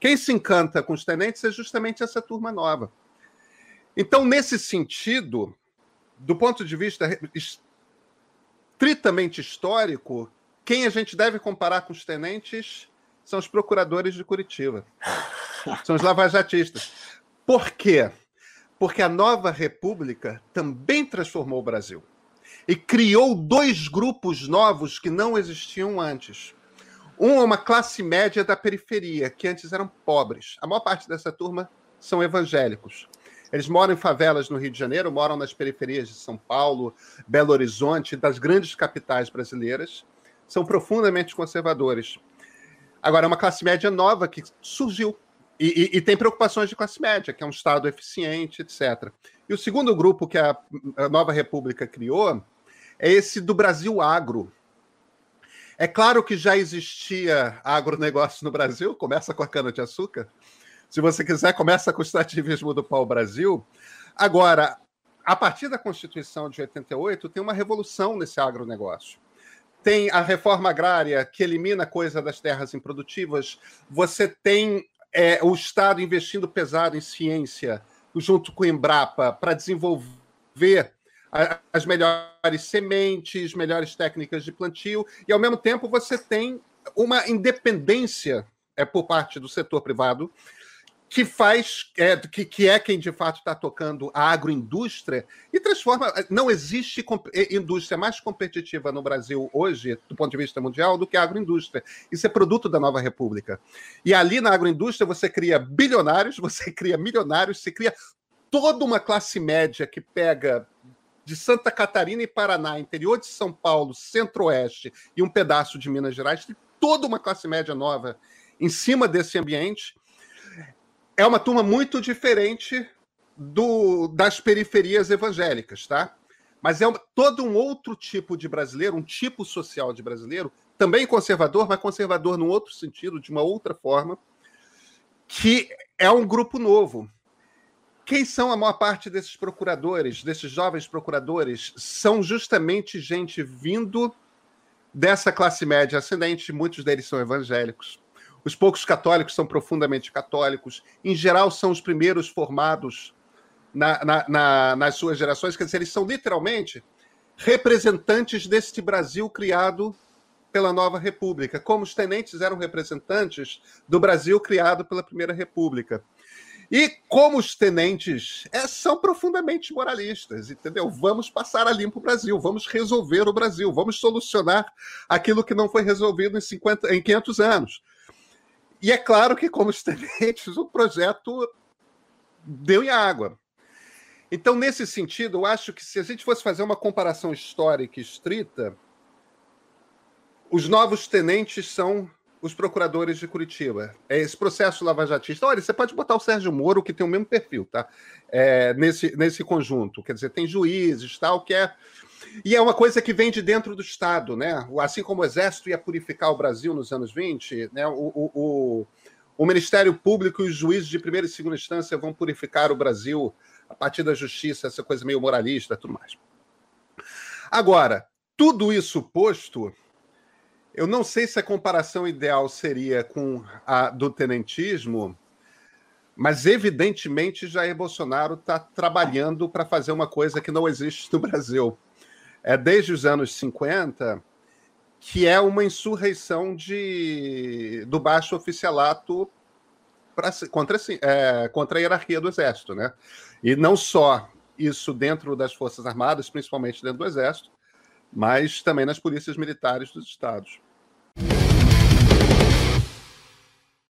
Quem se encanta com os tenentes é justamente essa turma nova. Então, nesse sentido, do ponto de vista estritamente histórico, quem a gente deve comparar com os tenentes são os procuradores de Curitiba. São os lavajatistas. Por quê? Porque a nova república também transformou o Brasil e criou dois grupos novos que não existiam antes. Um é uma classe média da periferia, que antes eram pobres. A maior parte dessa turma são evangélicos. Eles moram em favelas no Rio de Janeiro, moram nas periferias de São Paulo, Belo Horizonte, das grandes capitais brasileiras. São profundamente conservadores. Agora, é uma classe média nova que surgiu e, e, e, tem preocupações de classe média, que é um Estado eficiente, etc. E o segundo grupo que a, a Nova República criou é esse do Brasil agro. É claro que já existia agronegócio no Brasil, começa com a cana-de-açúcar. Se você quiser, começa com o extrativismo do pau-brasil. Agora, a partir da Constituição de 88, tem uma revolução nesse agronegócio. Tem a reforma agrária, que elimina a coisa das terras improdutivas. Você tem é, o Estado investindo pesado em ciência, junto com o Embrapa, para desenvolver as melhores sementes, melhores técnicas de plantio, e ao mesmo tempo você tem uma independência é, por parte do setor privado que faz é, que, que é quem de fato está tocando a agroindústria e transforma. Não existe indústria mais competitiva no Brasil hoje, do ponto de vista mundial, do que a agroindústria. Isso é produto da nova república. E ali na agroindústria você cria bilionários, você cria milionários, você cria toda uma classe média que pega de Santa Catarina e Paraná, interior de São Paulo, centro-oeste e um pedaço de Minas Gerais, tem toda uma classe média nova em cima desse ambiente. É uma turma muito diferente do, das periferias evangélicas, tá? Mas é todo um outro tipo de brasileiro, um tipo social de brasileiro, também conservador, mas conservador num outro sentido, de uma outra forma, que é um grupo novo. Quem são a maior parte desses procuradores, desses jovens procuradores? São justamente gente vindo dessa classe média ascendente, muitos deles são evangélicos. Os poucos católicos são profundamente católicos. Em geral, são os primeiros formados na, na, na, nas suas gerações. Quer dizer, eles são literalmente representantes deste Brasil criado pela nova República, como os tenentes eram representantes do Brasil criado pela Primeira República. E como os tenentes é, são profundamente moralistas, entendeu? Vamos passar a limpo o Brasil, vamos resolver o Brasil, vamos solucionar aquilo que não foi resolvido em, 50, em 500 anos. E é claro que, como os tenentes, o projeto deu em água. Então, nesse sentido, eu acho que se a gente fosse fazer uma comparação histórica estrita, os novos tenentes são os procuradores de Curitiba. É esse processo lavajatista. Olha, você pode botar o Sérgio Moro, que tem o mesmo perfil, tá? É, nesse, nesse conjunto. Quer dizer, tem juízes, tal, que é. E é uma coisa que vem de dentro do Estado, né? Assim como o Exército ia purificar o Brasil nos anos 20, né? o, o, o, o Ministério Público e os juízes de primeira e segunda instância vão purificar o Brasil a partir da justiça, essa coisa meio moralista tudo mais. Agora, tudo isso posto, eu não sei se a comparação ideal seria com a do tenentismo, mas evidentemente Jair Bolsonaro está trabalhando para fazer uma coisa que não existe no Brasil. É desde os anos 50 que é uma insurreição de, do baixo oficialato pra, contra, é, contra a hierarquia do Exército. Né? E não só isso dentro das Forças Armadas, principalmente dentro do Exército, mas também nas polícias militares dos estados. Thank you.